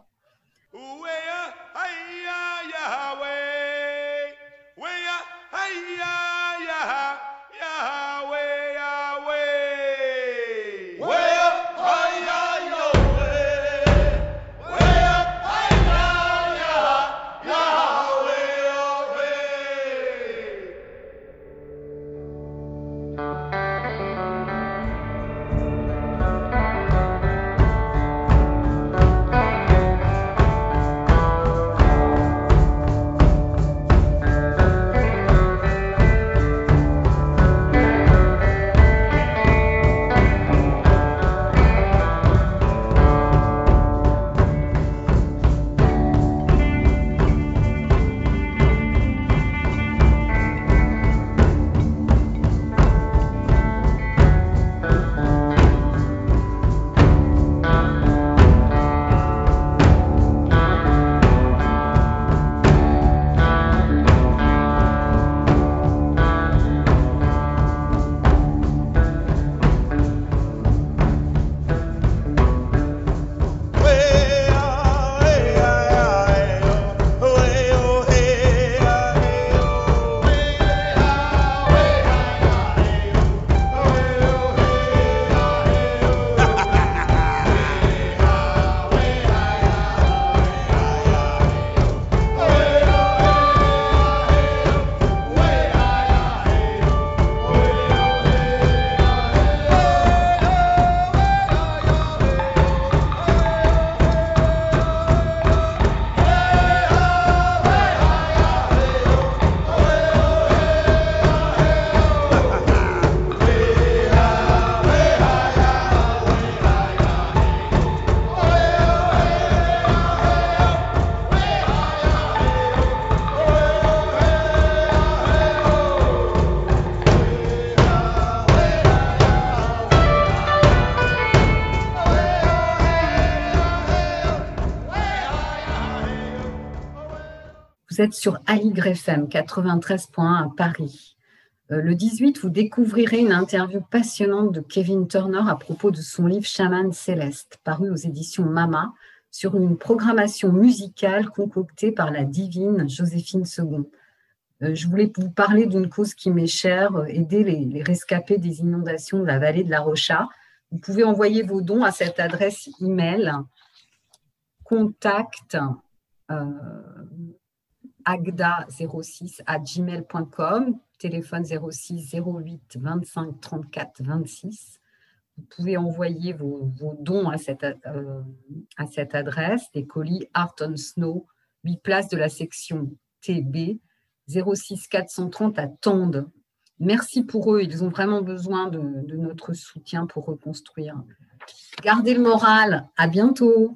Vous êtes sur Aligre FM 93.1 à Paris. Euh, le 18, vous découvrirez une interview passionnante de Kevin Turner à propos de son livre Chaman Céleste, paru aux éditions Mama, sur une programmation musicale concoctée par la divine Joséphine II. Euh, je voulais vous parler d'une cause qui m'est chère, euh, aider les, rescapés des inondations de la vallée de la Rocha. Vous pouvez envoyer vos dons à cette adresse email contact agda06 à gmail.com, téléphone 06 08 25 34 26. Vous pouvez envoyer vos, dons à cette, euh, à cette adresse, des colis Art on Snow, 8 places de la section TB, 06 430 à Tende. Merci pour eux, ils ont vraiment besoin de notre soutien pour reconstruire. Gardez le moral, à bientôt.